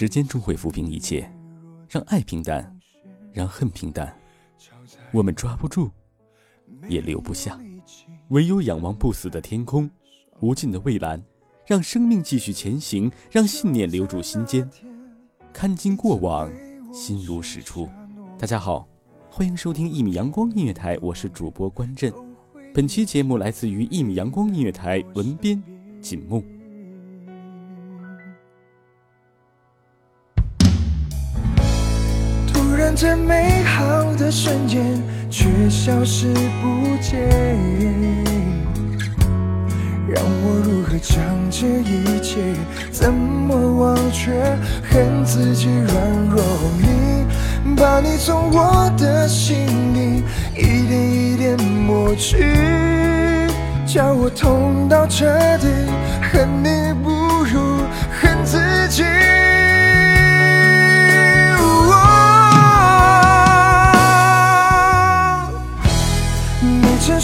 时间终会抚平一切，让爱平淡，让恨平淡。我们抓不住，也留不下，唯有仰望不死的天空，无尽的蔚蓝，让生命继续前行，让信念留住心间。看尽过往，心如始初。大家好，欢迎收听一米阳光音乐台，我是主播关震。本期节目来自于一米阳光音乐台文编锦木。这美好的瞬间却消失不见，让我如何将这一切怎么忘却？恨自己软弱无力，把你从我的心里一点一点抹去，叫我痛到彻底，恨你不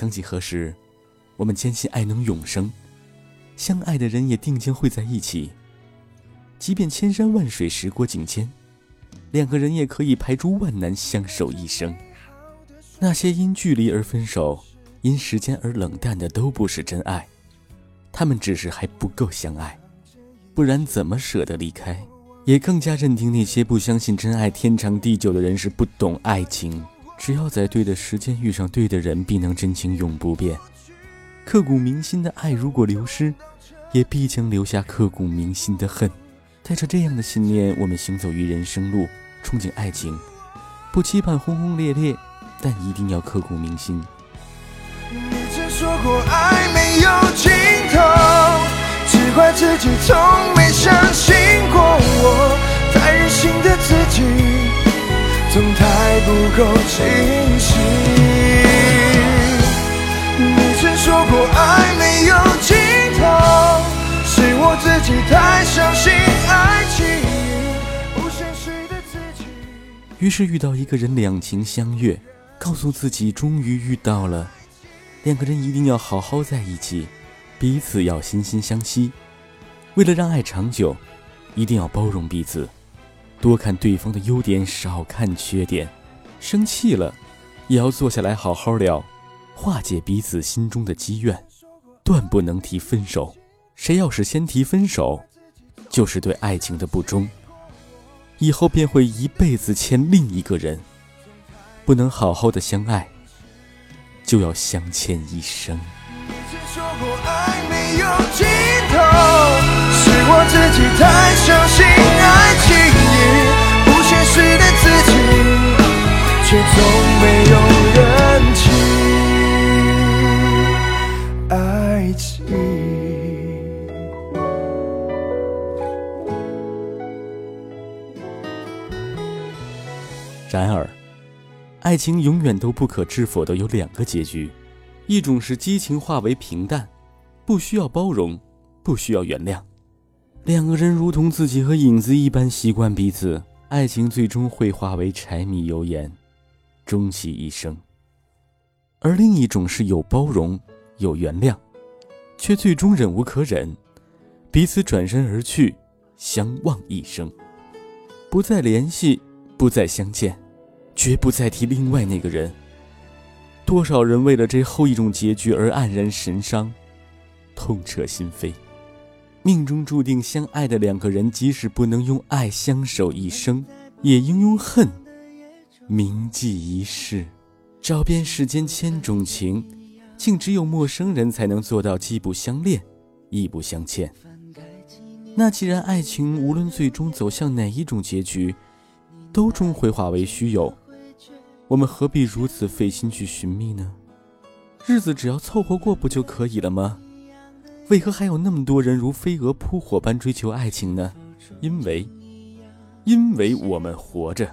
曾几何时，我们坚信爱能永生，相爱的人也定将会在一起。即便千山万水，时过境迁，两个人也可以排除万难，相守一生。那些因距离而分手，因时间而冷淡的，都不是真爱，他们只是还不够相爱，不然怎么舍得离开？也更加认定那些不相信真爱天长地久的人是不懂爱情。只要在对的时间遇上对的人，必能真情永不变。刻骨铭心的爱如果流失，也必将留下刻骨铭心的恨。带着这样的信念，我们行走于人生路，憧憬爱情，不期盼轰轰烈烈，但一定要刻骨铭心。你曾说过爱没有尽头，只怪自己从没相信过我，太任性的自己，总太不够清晰。你曾说过爱没有尽头，是我自己太相信爱情，不现实的自己。于是遇到一个人，两情相悦，告诉自己终于遇到了，两个人一定要好好在一起，彼此要心心相惜。为了让爱长久，一定要包容彼此，多看对方的优点，少看缺点。生气了，也要坐下来好好聊，化解彼此心中的积怨。断不能提分手，谁要是先提分手，就是对爱情的不忠。以后便会一辈子牵另一个人。不能好好的相爱，就要相欠一生。说过爱没有尽头，是我自己太相信爱情不现实的自己，却从没有认清爱情。然而，爱情永远都不可知否的有两个结局，一种是激情化为平淡，不需要包容，不需要原谅，两个人如同自己和影子一般习惯彼此，爱情最终会化为柴米油盐，终其一生；而另一种是有包容，有原谅，却最终忍无可忍，彼此转身而去，相忘一生，不再联系。不再相见，绝不再提另外那个人。多少人为了这后一种结局而黯然神伤，痛彻心扉。命中注定相爱的两个人，即使不能用爱相守一生，也应用恨铭记一世。找遍世间千种情，竟只有陌生人才能做到既不相恋，亦不相欠。那既然爱情无论最终走向哪一种结局，都终会化为虚有，我们何必如此费心去寻觅呢？日子只要凑合过不就可以了吗？为何还有那么多人如飞蛾扑火般追求爱情呢？因为，因为我们活着。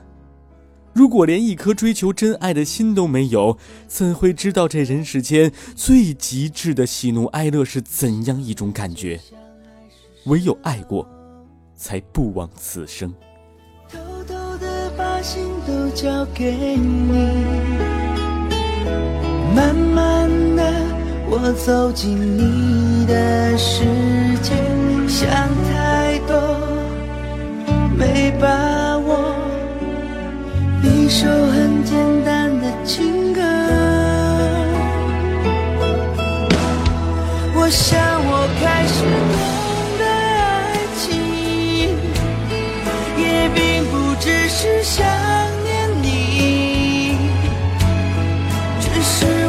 如果连一颗追求真爱的心都没有，怎会知道这人世间最极致的喜怒哀乐是怎样一种感觉？唯有爱过，才不枉此生。偷偷的把心都交给你，慢慢的，我走进你的世界，想太多，没把握，一首很简单的情歌，我想我开始懂得爱情，也并不只。是想念你，只是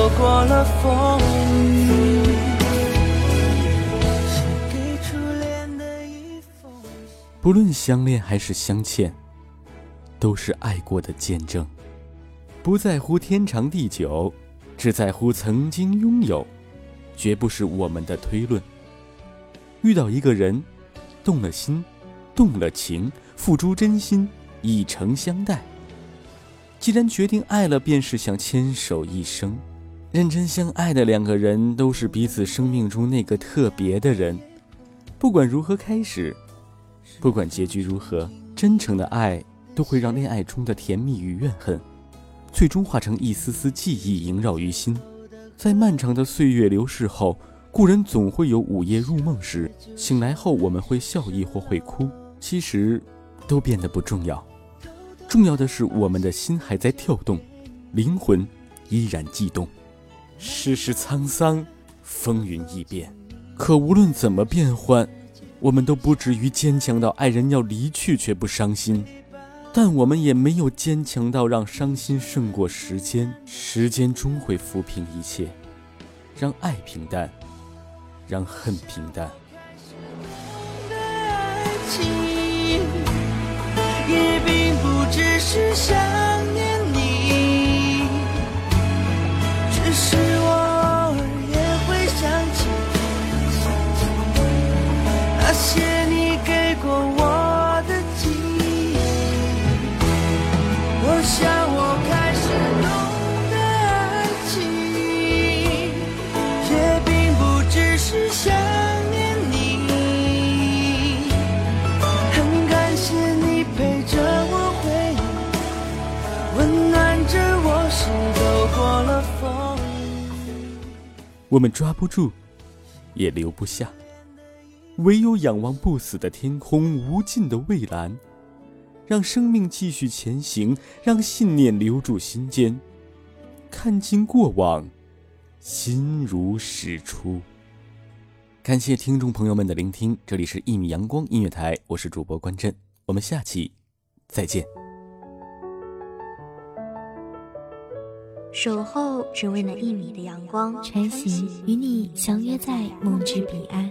走过了风雨。不论相恋还是相欠，都是爱过的见证。不在乎天长地久，只在乎曾经拥有，绝不是我们的推论。遇到一个人，动了心，动了情，付出真心，以诚相待。既然决定爱了，便是想牵手一生。认真相爱的两个人，都是彼此生命中那个特别的人。不管如何开始，不管结局如何，真诚的爱都会让恋爱中的甜蜜与怨恨，最终化成一丝丝记忆萦绕于心。在漫长的岁月流逝后，故人总会有午夜入梦时，醒来后我们会笑意或会哭，其实都变得不重要。重要的是，我们的心还在跳动，灵魂依然悸动。世事沧桑，风云易变，可无论怎么变换，我们都不至于坚强到爱人要离去却不伤心。但我们也没有坚强到让伤心胜过时间。时间终会抚平一切，让爱平淡，让恨平淡。也并不只是想我我开始懂得爱情，并不只是想念你。很感谢你陪着我回，温暖着我，走过了风，我们抓不住，也留不下，唯有仰望不死的天空，无尽的蔚蓝。让生命继续前行，让信念留住心间，看尽过往，心如始初。感谢听众朋友们的聆听，这里是一米阳光音乐台，我是主播关震，我们下期再见。守候只为那一米的阳光，穿行与你相约在梦之彼岸。